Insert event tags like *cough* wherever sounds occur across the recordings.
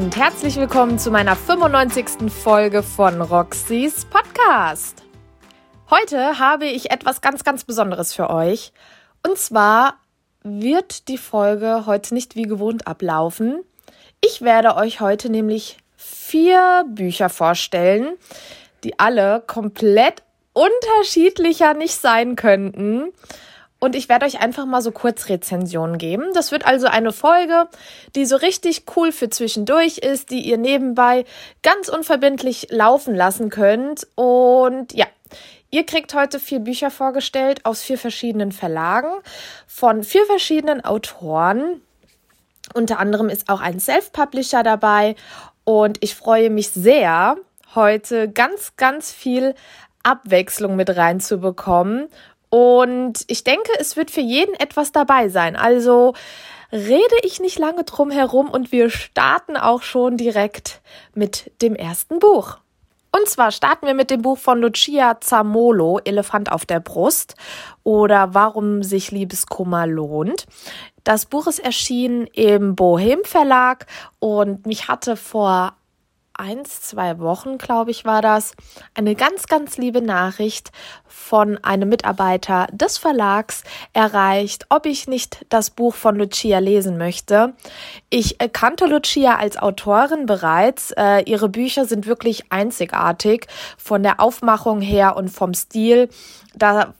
und herzlich willkommen zu meiner 95. Folge von Roxys Podcast. Heute habe ich etwas ganz, ganz Besonderes für euch. Und zwar wird die Folge heute nicht wie gewohnt ablaufen. Ich werde euch heute nämlich vier Bücher vorstellen, die alle komplett unterschiedlicher nicht sein könnten. Und ich werde euch einfach mal so Kurzrezensionen geben. Das wird also eine Folge, die so richtig cool für zwischendurch ist, die ihr nebenbei ganz unverbindlich laufen lassen könnt. Und ja, ihr kriegt heute vier Bücher vorgestellt aus vier verschiedenen Verlagen von vier verschiedenen Autoren. Unter anderem ist auch ein Self-Publisher dabei. Und ich freue mich sehr, heute ganz, ganz viel Abwechslung mit reinzubekommen und ich denke, es wird für jeden etwas dabei sein. Also rede ich nicht lange drum herum und wir starten auch schon direkt mit dem ersten Buch. Und zwar starten wir mit dem Buch von Lucia Zamolo, Elefant auf der Brust oder Warum sich Liebeskummer lohnt. Das Buch ist erschienen im Bohem Verlag und mich hatte vor eins, zwei Wochen, glaube ich, war das, eine ganz, ganz liebe Nachricht von einem Mitarbeiter des Verlags erreicht, ob ich nicht das Buch von Lucia lesen möchte. Ich kannte Lucia als Autorin bereits. Äh, ihre Bücher sind wirklich einzigartig von der Aufmachung her und vom Stil. Da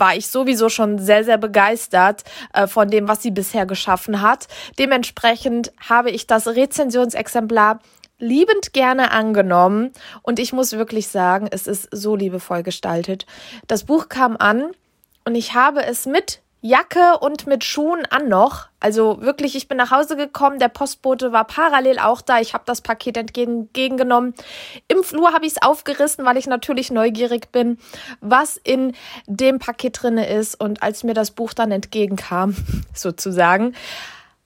war ich sowieso schon sehr, sehr begeistert äh, von dem, was sie bisher geschaffen hat. Dementsprechend habe ich das Rezensionsexemplar liebend gerne angenommen und ich muss wirklich sagen, es ist so liebevoll gestaltet. Das Buch kam an und ich habe es mit Jacke und mit Schuhen an noch. Also wirklich, ich bin nach Hause gekommen, der Postbote war parallel auch da. Ich habe das Paket entgegengenommen. Im Flur habe ich es aufgerissen, weil ich natürlich neugierig bin, was in dem Paket drinne ist. Und als mir das Buch dann entgegenkam, *laughs* sozusagen,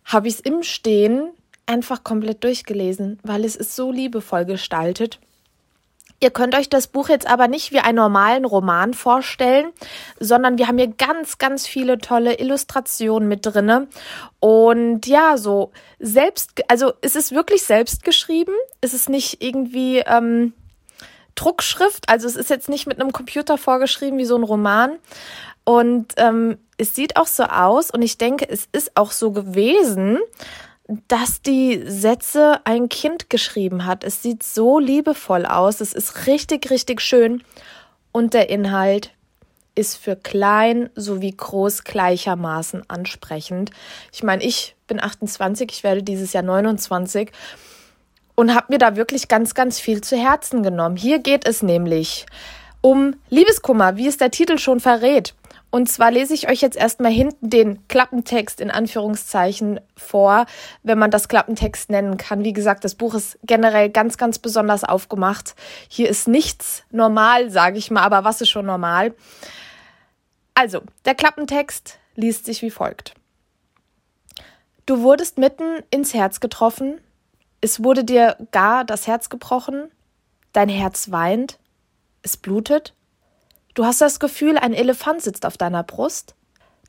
habe ich es im Stehen einfach komplett durchgelesen, weil es ist so liebevoll gestaltet. Ihr könnt euch das Buch jetzt aber nicht wie einen normalen Roman vorstellen, sondern wir haben hier ganz, ganz viele tolle Illustrationen mit drinne. Und ja, so selbst, also es ist wirklich selbst geschrieben. Es ist nicht irgendwie ähm, Druckschrift, also es ist jetzt nicht mit einem Computer vorgeschrieben wie so ein Roman. Und ähm, es sieht auch so aus und ich denke, es ist auch so gewesen, dass die Sätze ein Kind geschrieben hat. Es sieht so liebevoll aus. Es ist richtig, richtig schön. Und der Inhalt ist für klein sowie groß gleichermaßen ansprechend. Ich meine, ich bin 28, ich werde dieses Jahr 29 und habe mir da wirklich ganz, ganz viel zu Herzen genommen. Hier geht es nämlich um Liebeskummer, wie es der Titel schon verrät. Und zwar lese ich euch jetzt erstmal hinten den Klappentext in Anführungszeichen vor, wenn man das Klappentext nennen kann. Wie gesagt, das Buch ist generell ganz, ganz besonders aufgemacht. Hier ist nichts normal, sage ich mal, aber was ist schon normal? Also, der Klappentext liest sich wie folgt. Du wurdest mitten ins Herz getroffen, es wurde dir gar das Herz gebrochen, dein Herz weint, es blutet Du hast das Gefühl, ein Elefant sitzt auf deiner Brust?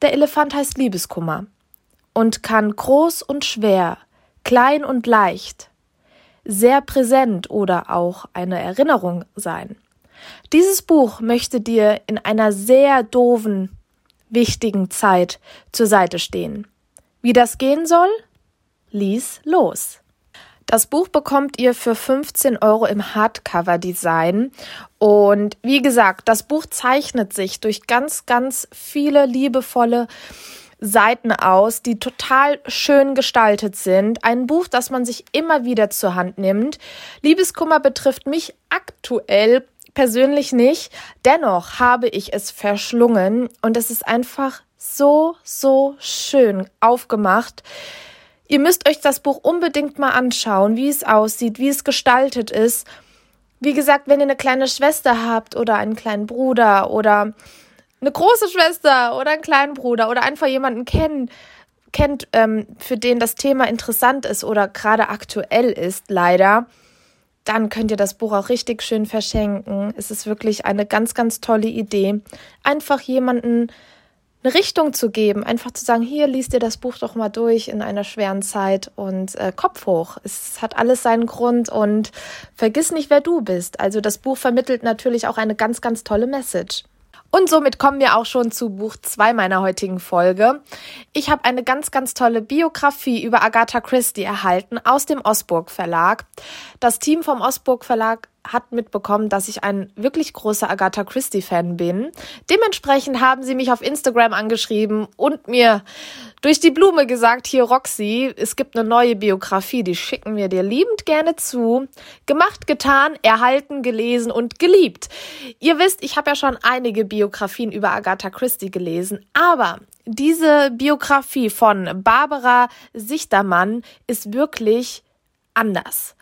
Der Elefant heißt Liebeskummer und kann groß und schwer, klein und leicht, sehr präsent oder auch eine Erinnerung sein. Dieses Buch möchte dir in einer sehr doofen, wichtigen Zeit zur Seite stehen. Wie das gehen soll? Lies los. Das Buch bekommt ihr für 15 Euro im Hardcover-Design. Und wie gesagt, das Buch zeichnet sich durch ganz, ganz viele liebevolle Seiten aus, die total schön gestaltet sind. Ein Buch, das man sich immer wieder zur Hand nimmt. Liebeskummer betrifft mich aktuell persönlich nicht. Dennoch habe ich es verschlungen und es ist einfach so, so schön aufgemacht. Ihr müsst euch das Buch unbedingt mal anschauen, wie es aussieht, wie es gestaltet ist. Wie gesagt, wenn ihr eine kleine Schwester habt oder einen kleinen Bruder oder eine große Schwester oder einen kleinen Bruder oder einfach jemanden kennt, kennt, ähm, für den das Thema interessant ist oder gerade aktuell ist, leider, dann könnt ihr das Buch auch richtig schön verschenken. Es ist wirklich eine ganz, ganz tolle Idee. Einfach jemanden eine Richtung zu geben, einfach zu sagen, hier liest dir das Buch doch mal durch in einer schweren Zeit und äh, Kopf hoch. Es hat alles seinen Grund und vergiss nicht, wer du bist. Also das Buch vermittelt natürlich auch eine ganz, ganz tolle Message. Und somit kommen wir auch schon zu Buch 2 meiner heutigen Folge. Ich habe eine ganz, ganz tolle Biografie über Agatha Christie erhalten aus dem Osburg Verlag. Das Team vom Osburg Verlag hat mitbekommen, dass ich ein wirklich großer Agatha Christie-Fan bin. Dementsprechend haben sie mich auf Instagram angeschrieben und mir durch die Blume gesagt, hier Roxy, es gibt eine neue Biografie, die schicken wir dir liebend gerne zu. Gemacht, getan, erhalten, gelesen und geliebt. Ihr wisst, ich habe ja schon einige Biografien über Agatha Christie gelesen, aber diese Biografie von Barbara Sichtermann ist wirklich anders.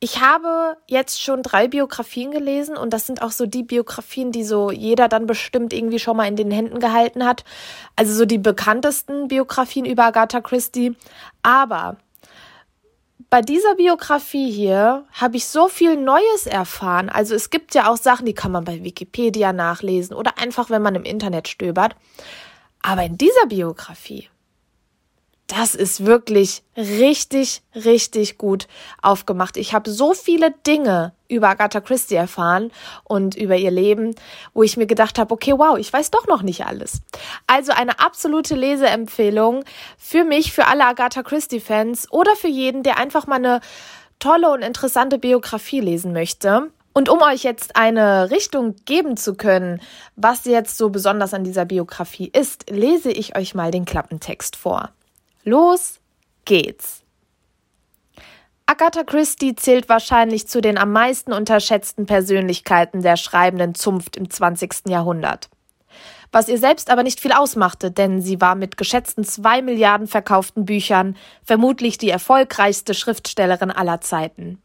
Ich habe jetzt schon drei Biografien gelesen und das sind auch so die Biografien, die so jeder dann bestimmt irgendwie schon mal in den Händen gehalten hat. Also so die bekanntesten Biografien über Agatha Christie. Aber bei dieser Biografie hier habe ich so viel Neues erfahren. Also es gibt ja auch Sachen, die kann man bei Wikipedia nachlesen oder einfach, wenn man im Internet stöbert. Aber in dieser Biografie das ist wirklich richtig, richtig gut aufgemacht. Ich habe so viele Dinge über Agatha Christie erfahren und über ihr Leben, wo ich mir gedacht habe, okay, wow, ich weiß doch noch nicht alles. Also eine absolute Leseempfehlung für mich, für alle Agatha Christie-Fans oder für jeden, der einfach mal eine tolle und interessante Biografie lesen möchte. Und um euch jetzt eine Richtung geben zu können, was jetzt so besonders an dieser Biografie ist, lese ich euch mal den Klappentext vor. Los geht's! Agatha Christie zählt wahrscheinlich zu den am meisten unterschätzten Persönlichkeiten der schreibenden Zunft im 20. Jahrhundert. Was ihr selbst aber nicht viel ausmachte, denn sie war mit geschätzten zwei Milliarden verkauften Büchern vermutlich die erfolgreichste Schriftstellerin aller Zeiten.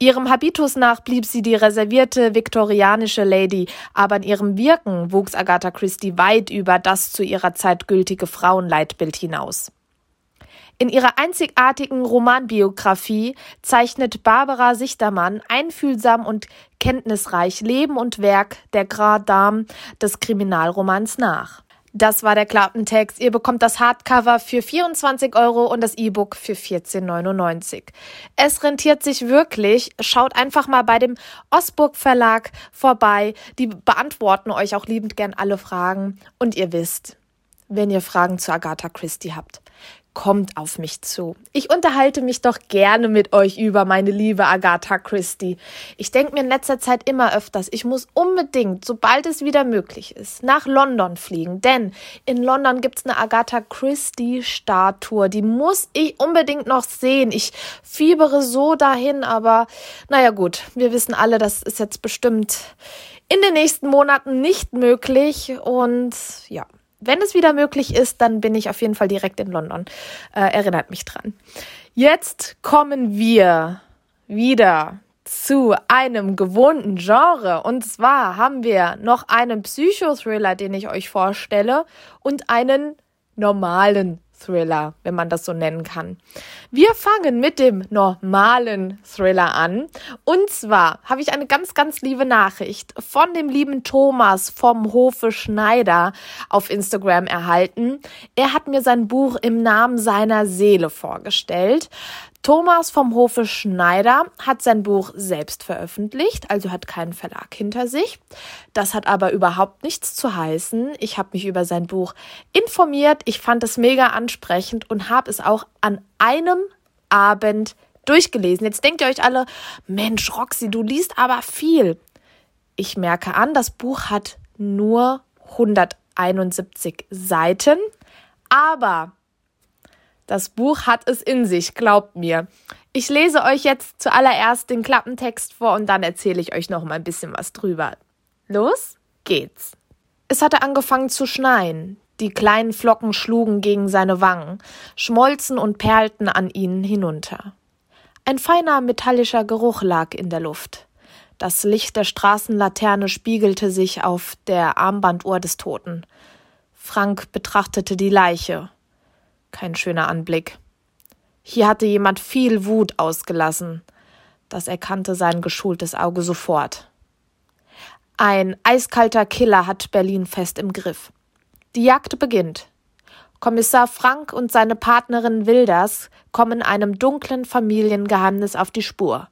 Ihrem Habitus nach blieb sie die reservierte viktorianische Lady, aber in ihrem Wirken wuchs Agatha Christie weit über das zu ihrer Zeit gültige Frauenleitbild hinaus. In ihrer einzigartigen Romanbiografie zeichnet Barbara Sichtermann einfühlsam und kenntnisreich Leben und Werk der Grand Dame des Kriminalromans nach. Das war der Klappentext. Ihr bekommt das Hardcover für 24 Euro und das E-Book für 14,99. Es rentiert sich wirklich. Schaut einfach mal bei dem Osburg Verlag vorbei. Die beantworten euch auch liebend gern alle Fragen. Und ihr wisst, wenn ihr Fragen zu Agatha Christie habt, kommt auf mich zu. Ich unterhalte mich doch gerne mit euch über meine liebe Agatha Christie. Ich denke mir in letzter Zeit immer öfters, ich muss unbedingt, sobald es wieder möglich ist, nach London fliegen, denn in London gibt's eine Agatha Christie Statue, die muss ich unbedingt noch sehen. Ich fiebere so dahin, aber naja gut, wir wissen alle, das ist jetzt bestimmt in den nächsten Monaten nicht möglich und ja, wenn es wieder möglich ist, dann bin ich auf jeden Fall direkt in London. Äh, erinnert mich dran. Jetzt kommen wir wieder zu einem gewohnten Genre. Und zwar haben wir noch einen Psychothriller, den ich euch vorstelle, und einen normalen Thriller, wenn man das so nennen kann. Wir fangen mit dem normalen Thriller an. Und zwar habe ich eine ganz, ganz liebe Nachricht von dem lieben Thomas vom Hofe Schneider auf Instagram erhalten. Er hat mir sein Buch im Namen seiner Seele vorgestellt. Thomas vom Hofe Schneider hat sein Buch selbst veröffentlicht, also hat keinen Verlag hinter sich. Das hat aber überhaupt nichts zu heißen. Ich habe mich über sein Buch informiert, ich fand es mega ansprechend und habe es auch an einem Abend durchgelesen. Jetzt denkt ihr euch alle, Mensch, Roxy, du liest aber viel. Ich merke an, das Buch hat nur 171 Seiten, aber das Buch hat es in sich, glaubt mir. Ich lese euch jetzt zuallererst den Klappentext vor und dann erzähle ich euch noch mal ein bisschen was drüber. Los geht's. Es hatte angefangen zu schneien. Die kleinen Flocken schlugen gegen seine Wangen, schmolzen und perlten an ihnen hinunter. Ein feiner metallischer Geruch lag in der Luft. Das Licht der Straßenlaterne spiegelte sich auf der Armbanduhr des Toten. Frank betrachtete die Leiche. Kein schöner Anblick. Hier hatte jemand viel Wut ausgelassen. Das erkannte sein geschultes Auge sofort. Ein eiskalter Killer hat Berlin fest im Griff. Die Jagd beginnt. Kommissar Frank und seine Partnerin Wilders kommen einem dunklen Familiengeheimnis auf die Spur.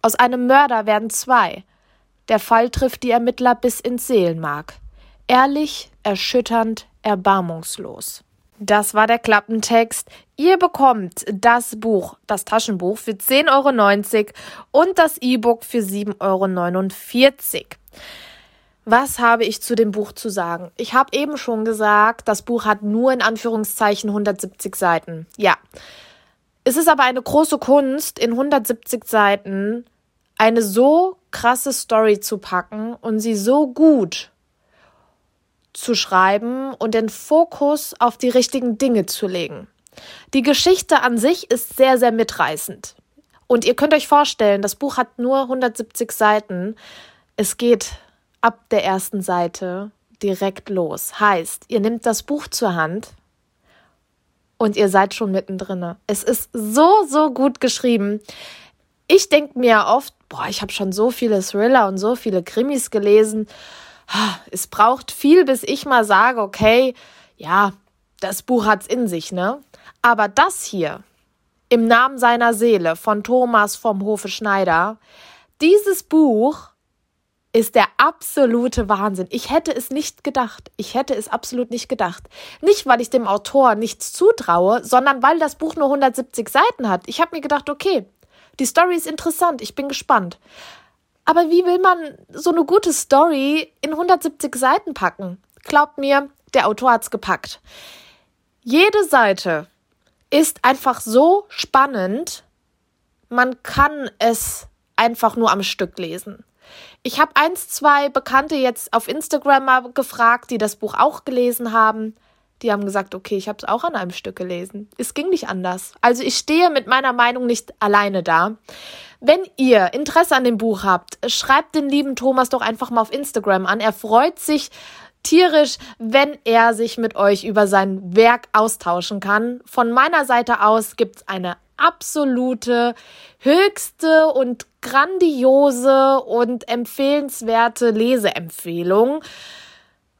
Aus einem Mörder werden zwei. Der Fall trifft die Ermittler bis ins Seelenmark. Ehrlich, erschütternd, erbarmungslos. Das war der Klappentext. Ihr bekommt das Buch, das Taschenbuch für 10,90 Euro und das E-Book für 7,49 Euro. Was habe ich zu dem Buch zu sagen? Ich habe eben schon gesagt, das Buch hat nur in Anführungszeichen 170 Seiten. Ja. Es ist aber eine große Kunst, in 170 Seiten eine so krasse Story zu packen und sie so gut zu schreiben und den Fokus auf die richtigen Dinge zu legen. Die Geschichte an sich ist sehr, sehr mitreißend. Und ihr könnt euch vorstellen, das Buch hat nur 170 Seiten. Es geht ab der ersten Seite direkt los. Heißt, ihr nehmt das Buch zur Hand und ihr seid schon mittendrin. Es ist so, so gut geschrieben. Ich denke mir oft, boah, ich habe schon so viele Thriller und so viele Krimis gelesen. Es braucht viel, bis ich mal sage, okay, ja, das Buch hat's in sich, ne? Aber das hier, im Namen seiner Seele von Thomas vom Hofe Schneider, dieses Buch ist der absolute Wahnsinn. Ich hätte es nicht gedacht. Ich hätte es absolut nicht gedacht. Nicht, weil ich dem Autor nichts zutraue, sondern weil das Buch nur 170 Seiten hat. Ich habe mir gedacht, okay, die Story ist interessant, ich bin gespannt. Aber wie will man so eine gute Story in 170 Seiten packen? Glaubt mir, der Autor hat's gepackt. Jede Seite ist einfach so spannend, man kann es einfach nur am Stück lesen. Ich habe eins, zwei Bekannte jetzt auf Instagram mal gefragt, die das Buch auch gelesen haben. Die haben gesagt, okay, ich habe es auch an einem Stück gelesen. Es ging nicht anders. Also ich stehe mit meiner Meinung nicht alleine da. Wenn ihr Interesse an dem Buch habt, schreibt den lieben Thomas doch einfach mal auf Instagram an. Er freut sich tierisch, wenn er sich mit euch über sein Werk austauschen kann. Von meiner Seite aus gibt's eine absolute, höchste und grandiose und empfehlenswerte Leseempfehlung.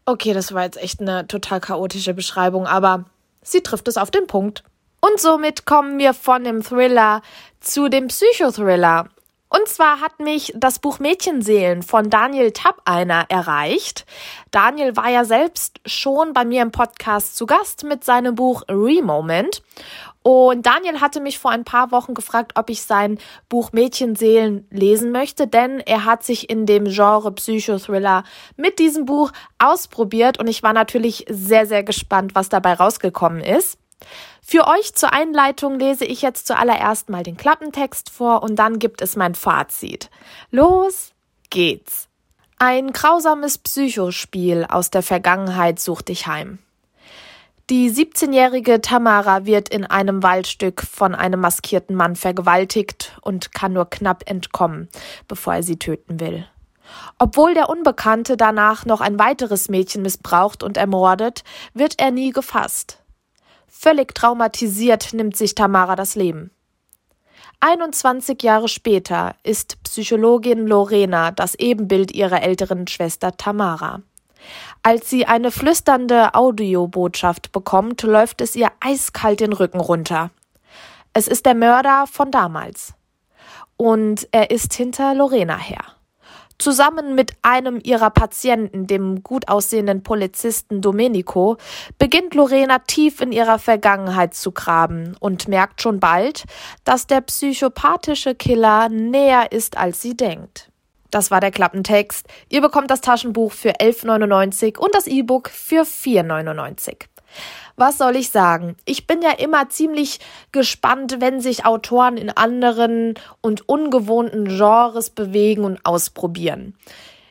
Okay, das war jetzt echt eine total chaotische Beschreibung, aber sie trifft es auf den Punkt. Und somit kommen wir von dem Thriller zu dem Psychothriller. Und zwar hat mich das Buch Mädchenseelen von Daniel Tappeiner erreicht. Daniel war ja selbst schon bei mir im Podcast zu Gast mit seinem Buch Remoment. Und Daniel hatte mich vor ein paar Wochen gefragt, ob ich sein Buch Mädchenseelen lesen möchte, denn er hat sich in dem Genre Psychothriller mit diesem Buch ausprobiert und ich war natürlich sehr, sehr gespannt, was dabei rausgekommen ist. Für euch zur Einleitung lese ich jetzt zuallererst mal den Klappentext vor und dann gibt es mein Fazit. Los geht's. Ein grausames Psychospiel aus der Vergangenheit sucht dich heim. Die 17-jährige Tamara wird in einem Waldstück von einem maskierten Mann vergewaltigt und kann nur knapp entkommen, bevor er sie töten will. Obwohl der Unbekannte danach noch ein weiteres Mädchen missbraucht und ermordet, wird er nie gefasst. Völlig traumatisiert nimmt sich Tamara das Leben. 21 Jahre später ist Psychologin Lorena das Ebenbild ihrer älteren Schwester Tamara. Als sie eine flüsternde Audiobotschaft bekommt, läuft es ihr eiskalt den Rücken runter. Es ist der Mörder von damals. Und er ist hinter Lorena her. Zusammen mit einem ihrer Patienten, dem gut aussehenden Polizisten Domenico, beginnt Lorena tief in ihrer Vergangenheit zu graben und merkt schon bald, dass der psychopathische Killer näher ist, als sie denkt. Das war der Klappentext. Ihr bekommt das Taschenbuch für 11,99 und das E-Book für 4,99. Was soll ich sagen? Ich bin ja immer ziemlich gespannt, wenn sich Autoren in anderen und ungewohnten Genres bewegen und ausprobieren.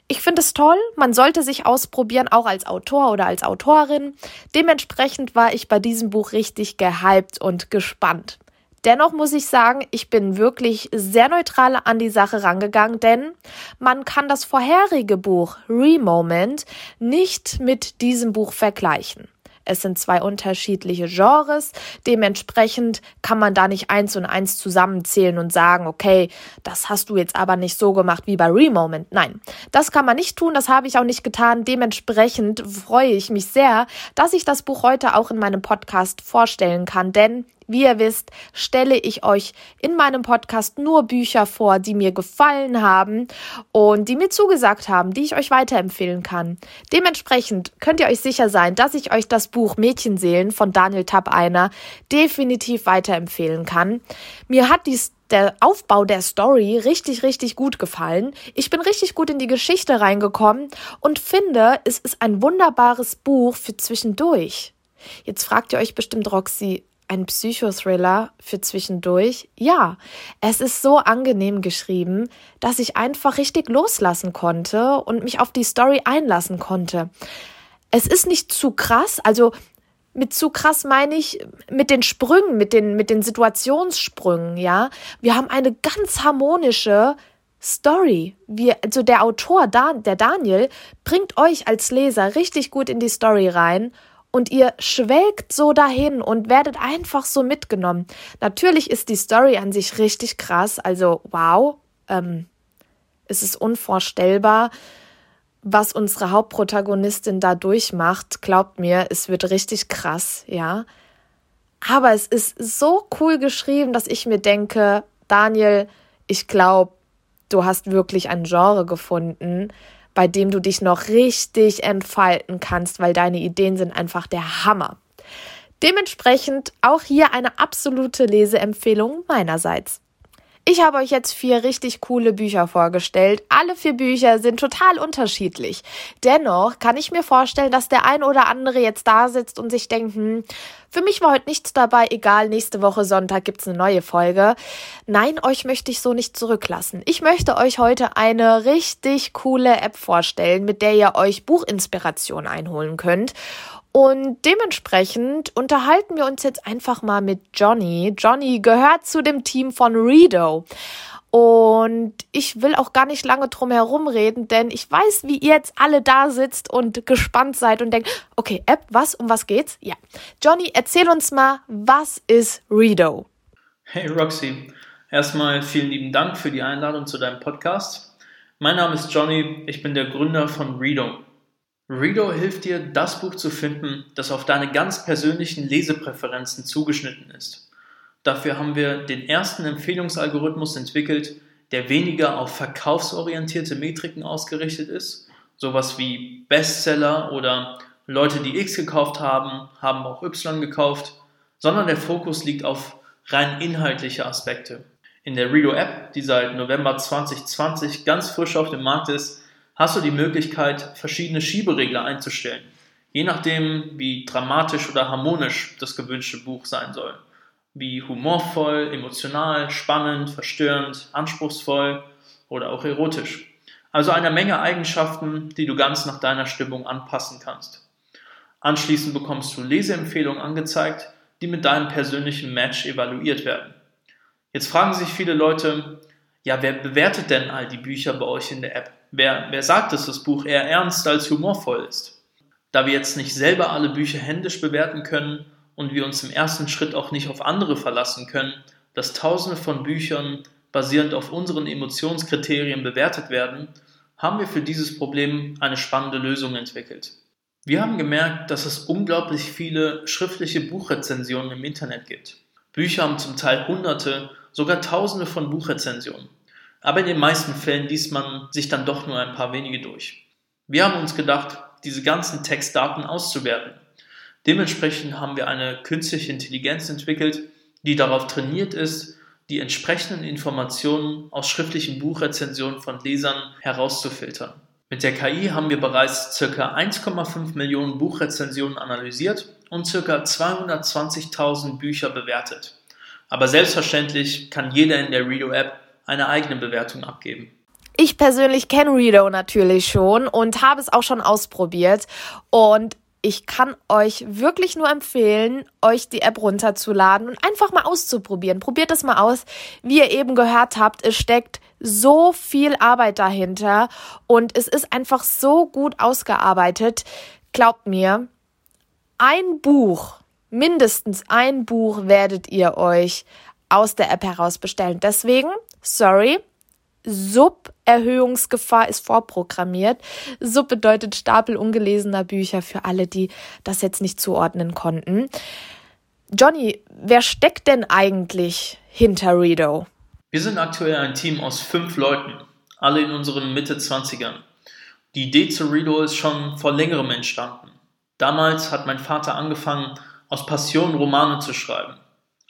Ich finde es toll, man sollte sich ausprobieren, auch als Autor oder als Autorin. Dementsprechend war ich bei diesem Buch richtig gehypt und gespannt. Dennoch muss ich sagen, ich bin wirklich sehr neutral an die Sache rangegangen, denn man kann das vorherige Buch Remoment nicht mit diesem Buch vergleichen. Es sind zwei unterschiedliche Genres. Dementsprechend kann man da nicht eins und eins zusammenzählen und sagen, okay, das hast du jetzt aber nicht so gemacht wie bei Remoment. Nein, das kann man nicht tun. Das habe ich auch nicht getan. Dementsprechend freue ich mich sehr, dass ich das Buch heute auch in meinem Podcast vorstellen kann, denn wie ihr wisst, stelle ich euch in meinem Podcast nur Bücher vor, die mir gefallen haben und die mir zugesagt haben, die ich euch weiterempfehlen kann. Dementsprechend könnt ihr euch sicher sein, dass ich euch das Buch Mädchenseelen von Daniel Tappeiner definitiv weiterempfehlen kann. Mir hat dies der Aufbau der Story richtig, richtig gut gefallen. Ich bin richtig gut in die Geschichte reingekommen und finde, es ist ein wunderbares Buch für zwischendurch. Jetzt fragt ihr euch bestimmt, Roxy, ein Psychothriller für zwischendurch? Ja, es ist so angenehm geschrieben, dass ich einfach richtig loslassen konnte und mich auf die Story einlassen konnte. Es ist nicht zu krass, also mit zu krass meine ich mit den Sprüngen, mit den, mit den Situationssprüngen, ja. Wir haben eine ganz harmonische Story. Wir, also der Autor, der Daniel, bringt euch als Leser richtig gut in die Story rein und ihr schwelgt so dahin und werdet einfach so mitgenommen. Natürlich ist die Story an sich richtig krass, also wow, ähm, es ist unvorstellbar, was unsere Hauptprotagonistin da durchmacht. Glaubt mir, es wird richtig krass, ja. Aber es ist so cool geschrieben, dass ich mir denke, Daniel, ich glaube, du hast wirklich ein Genre gefunden, bei dem du dich noch richtig entfalten kannst, weil deine Ideen sind einfach der Hammer. Dementsprechend auch hier eine absolute Leseempfehlung meinerseits. Ich habe euch jetzt vier richtig coole Bücher vorgestellt. Alle vier Bücher sind total unterschiedlich. Dennoch kann ich mir vorstellen, dass der ein oder andere jetzt da sitzt und sich denkt, hm, für mich war heute nichts dabei, egal, nächste Woche Sonntag gibt's eine neue Folge. Nein, euch möchte ich so nicht zurücklassen. Ich möchte euch heute eine richtig coole App vorstellen, mit der ihr euch Buchinspiration einholen könnt. Und dementsprechend unterhalten wir uns jetzt einfach mal mit Johnny. Johnny gehört zu dem Team von Redo. Und ich will auch gar nicht lange drum herum reden, denn ich weiß, wie ihr jetzt alle da sitzt und gespannt seid und denkt, okay, App, was, um was geht's? Ja. Johnny, erzähl uns mal, was ist Redo? Hey Roxy, erstmal vielen lieben Dank für die Einladung zu deinem Podcast. Mein Name ist Johnny, ich bin der Gründer von Redo. Redo hilft dir, das Buch zu finden, das auf deine ganz persönlichen Lesepräferenzen zugeschnitten ist. Dafür haben wir den ersten Empfehlungsalgorithmus entwickelt, der weniger auf verkaufsorientierte Metriken ausgerichtet ist, sowas wie Bestseller oder Leute, die X gekauft haben, haben auch Y gekauft, sondern der Fokus liegt auf rein inhaltliche Aspekte. In der Redo App, die seit November 2020 ganz frisch auf dem Markt ist, hast du die Möglichkeit, verschiedene Schieberegler einzustellen, je nachdem, wie dramatisch oder harmonisch das gewünschte Buch sein soll. Wie humorvoll, emotional, spannend, verstörend, anspruchsvoll oder auch erotisch. Also eine Menge Eigenschaften, die du ganz nach deiner Stimmung anpassen kannst. Anschließend bekommst du Leseempfehlungen angezeigt, die mit deinem persönlichen Match evaluiert werden. Jetzt fragen sich viele Leute, ja, wer bewertet denn all die Bücher bei euch in der App? Wer, wer sagt, dass das Buch eher ernst als humorvoll ist? Da wir jetzt nicht selber alle Bücher händisch bewerten können und wir uns im ersten Schritt auch nicht auf andere verlassen können, dass tausende von Büchern basierend auf unseren Emotionskriterien bewertet werden, haben wir für dieses Problem eine spannende Lösung entwickelt. Wir haben gemerkt, dass es unglaublich viele schriftliche Buchrezensionen im Internet gibt. Bücher haben zum Teil hunderte, sogar tausende von Buchrezensionen. Aber in den meisten Fällen liest man sich dann doch nur ein paar wenige durch. Wir haben uns gedacht, diese ganzen Textdaten auszuwerten. Dementsprechend haben wir eine künstliche Intelligenz entwickelt, die darauf trainiert ist, die entsprechenden Informationen aus schriftlichen Buchrezensionen von Lesern herauszufiltern. Mit der KI haben wir bereits ca. 1,5 Millionen Buchrezensionen analysiert und ca. 220.000 Bücher bewertet. Aber selbstverständlich kann jeder in der Redo-App eine eigene Bewertung abgeben. Ich persönlich kenne Redo natürlich schon und habe es auch schon ausprobiert. Und ich kann euch wirklich nur empfehlen, euch die App runterzuladen und einfach mal auszuprobieren. Probiert es mal aus. Wie ihr eben gehört habt, es steckt so viel Arbeit dahinter und es ist einfach so gut ausgearbeitet. Glaubt mir, ein Buch, mindestens ein Buch werdet ihr euch aus der App heraus bestellen. Deswegen, sorry, Sub-Erhöhungsgefahr ist vorprogrammiert. Sub bedeutet Stapel ungelesener Bücher für alle, die das jetzt nicht zuordnen konnten. Johnny, wer steckt denn eigentlich hinter Redo? Wir sind aktuell ein Team aus fünf Leuten, alle in unseren Mitte 20ern. Die Idee zu Redo ist schon vor längerem entstanden. Damals hat mein Vater angefangen, aus Passion Romane zu schreiben.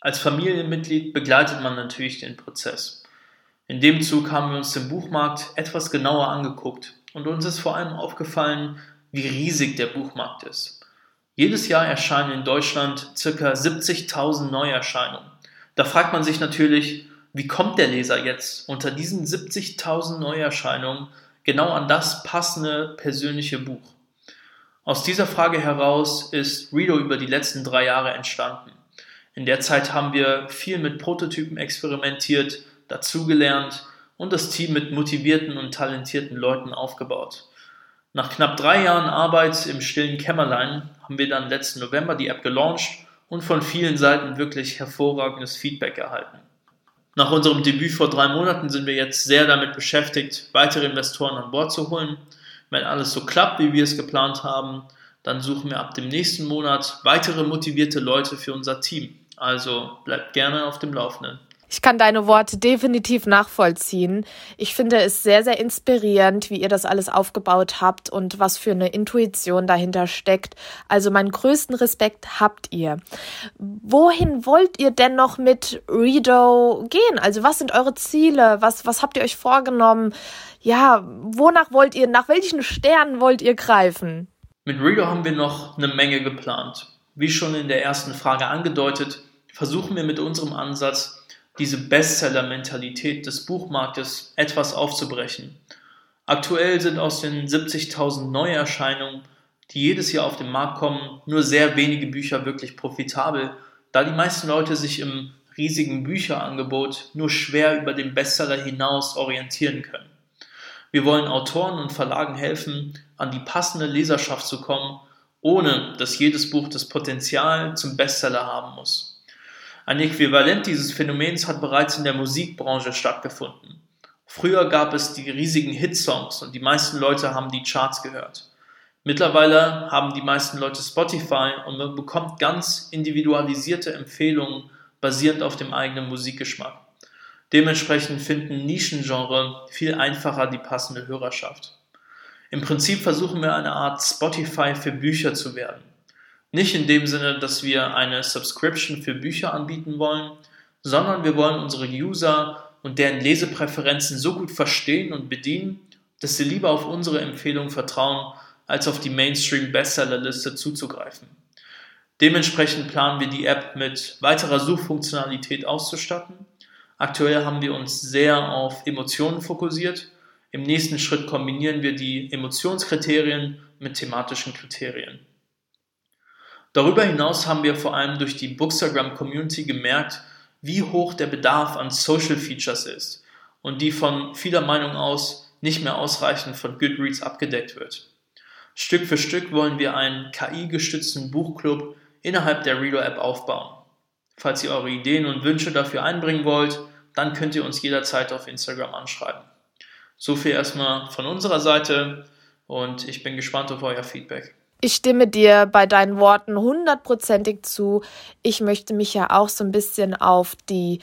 Als Familienmitglied begleitet man natürlich den Prozess. In dem Zug haben wir uns den Buchmarkt etwas genauer angeguckt und uns ist vor allem aufgefallen, wie riesig der Buchmarkt ist. Jedes Jahr erscheinen in Deutschland ca. 70.000 Neuerscheinungen. Da fragt man sich natürlich, wie kommt der Leser jetzt unter diesen 70.000 Neuerscheinungen genau an das passende persönliche Buch? Aus dieser Frage heraus ist Redo über die letzten drei Jahre entstanden. In der Zeit haben wir viel mit Prototypen experimentiert, dazugelernt und das Team mit motivierten und talentierten Leuten aufgebaut. Nach knapp drei Jahren Arbeit im stillen Kämmerlein haben wir dann letzten November die App gelauncht und von vielen Seiten wirklich hervorragendes Feedback erhalten. Nach unserem Debüt vor drei Monaten sind wir jetzt sehr damit beschäftigt, weitere Investoren an Bord zu holen. Wenn alles so klappt, wie wir es geplant haben, dann suchen wir ab dem nächsten Monat weitere motivierte Leute für unser Team. Also bleibt gerne auf dem Laufenden. Ich kann deine Worte definitiv nachvollziehen. Ich finde es sehr, sehr inspirierend, wie ihr das alles aufgebaut habt und was für eine Intuition dahinter steckt. Also meinen größten Respekt habt ihr. Wohin wollt ihr denn noch mit Redo gehen? Also was sind eure Ziele? Was, was habt ihr euch vorgenommen? Ja, wonach wollt ihr, nach welchen Sternen wollt ihr greifen? Mit Redo haben wir noch eine Menge geplant. Wie schon in der ersten Frage angedeutet, versuchen wir mit unserem Ansatz, diese Bestseller-Mentalität des Buchmarktes etwas aufzubrechen. Aktuell sind aus den 70.000 Neuerscheinungen, die jedes Jahr auf den Markt kommen, nur sehr wenige Bücher wirklich profitabel, da die meisten Leute sich im riesigen Bücherangebot nur schwer über den Bestseller hinaus orientieren können. Wir wollen Autoren und Verlagen helfen, an die passende Leserschaft zu kommen, ohne dass jedes Buch das Potenzial zum Bestseller haben muss. Ein Äquivalent dieses Phänomens hat bereits in der Musikbranche stattgefunden. Früher gab es die riesigen Hitsongs und die meisten Leute haben die Charts gehört. Mittlerweile haben die meisten Leute Spotify und man bekommt ganz individualisierte Empfehlungen basierend auf dem eigenen Musikgeschmack. Dementsprechend finden Nischengenre viel einfacher die passende Hörerschaft. Im Prinzip versuchen wir eine Art Spotify für Bücher zu werden. Nicht in dem Sinne, dass wir eine Subscription für Bücher anbieten wollen, sondern wir wollen unsere User und deren Lesepräferenzen so gut verstehen und bedienen, dass sie lieber auf unsere Empfehlung vertrauen, als auf die Mainstream-Bestsellerliste zuzugreifen. Dementsprechend planen wir die App mit weiterer Suchfunktionalität auszustatten. Aktuell haben wir uns sehr auf Emotionen fokussiert. Im nächsten Schritt kombinieren wir die Emotionskriterien mit thematischen Kriterien. Darüber hinaus haben wir vor allem durch die Bookstagram Community gemerkt, wie hoch der Bedarf an Social Features ist und die von vieler Meinung aus nicht mehr ausreichend von Goodreads abgedeckt wird. Stück für Stück wollen wir einen KI-gestützten Buchclub innerhalb der Reader-App aufbauen. Falls ihr eure Ideen und Wünsche dafür einbringen wollt, dann könnt ihr uns jederzeit auf Instagram anschreiben. So viel erstmal von unserer Seite und ich bin gespannt auf euer Feedback. Ich stimme dir bei deinen Worten hundertprozentig zu. Ich möchte mich ja auch so ein bisschen auf die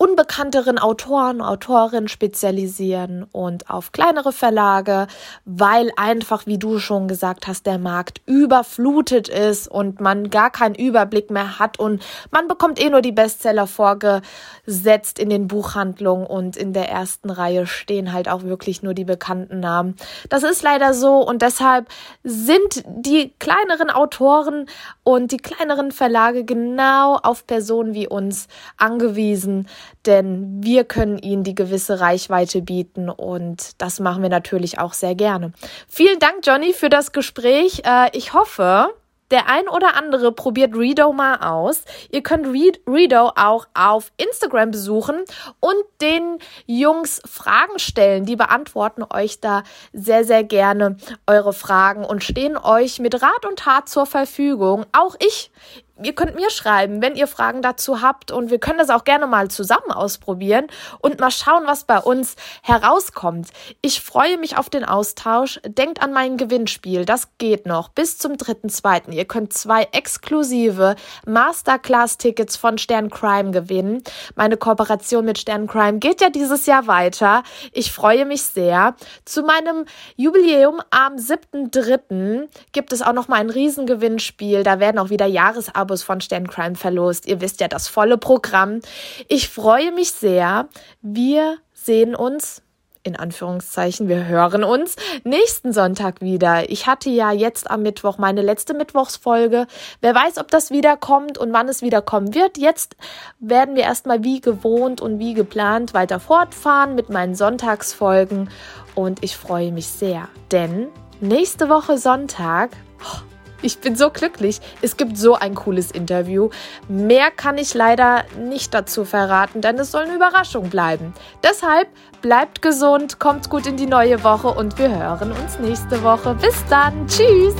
unbekannteren Autoren, Autorinnen spezialisieren und auf kleinere Verlage, weil einfach, wie du schon gesagt hast, der Markt überflutet ist und man gar keinen Überblick mehr hat und man bekommt eh nur die Bestseller vorgesetzt in den Buchhandlungen und in der ersten Reihe stehen halt auch wirklich nur die bekannten Namen. Das ist leider so und deshalb sind die kleineren Autoren und die kleineren Verlage genau auf Personen wie uns angewiesen, denn wir können ihnen die gewisse Reichweite bieten und das machen wir natürlich auch sehr gerne. Vielen Dank, Johnny, für das Gespräch. Äh, ich hoffe, Der ein oder andere probiert Redo mal aus. Ihr könnt Redo auch auf Instagram besuchen und den Jungs Fragen stellen. Die beantworten euch da sehr, sehr gerne eure Fragen und stehen euch mit Rat und Tat zur Verfügung. Auch ich ihr könnt mir schreiben, wenn ihr Fragen dazu habt und wir können das auch gerne mal zusammen ausprobieren und mal schauen, was bei uns herauskommt. Ich freue mich auf den Austausch. Denkt an mein Gewinnspiel. Das geht noch bis zum 3.2. Ihr könnt zwei exklusive Masterclass-Tickets von Stern Crime gewinnen. Meine Kooperation mit Stern Crime geht ja dieses Jahr weiter. Ich freue mich sehr. Zu meinem Jubiläum am 7.3. gibt es auch noch mal ein Riesengewinnspiel. Da werden auch wieder Jahresabos Abos von Sterncrime verlost. Ihr wisst ja das volle Programm. Ich freue mich sehr. Wir sehen uns in Anführungszeichen, wir hören uns nächsten Sonntag wieder. Ich hatte ja jetzt am Mittwoch meine letzte Mittwochsfolge. Wer weiß, ob das wiederkommt und wann es wiederkommen wird. Jetzt werden wir erstmal wie gewohnt und wie geplant weiter fortfahren mit meinen Sonntagsfolgen und ich freue mich sehr, denn nächste Woche Sonntag, oh, ich bin so glücklich. Es gibt so ein cooles Interview. Mehr kann ich leider nicht dazu verraten, denn es soll eine Überraschung bleiben. Deshalb bleibt gesund, kommt gut in die neue Woche und wir hören uns nächste Woche. Bis dann. Tschüss.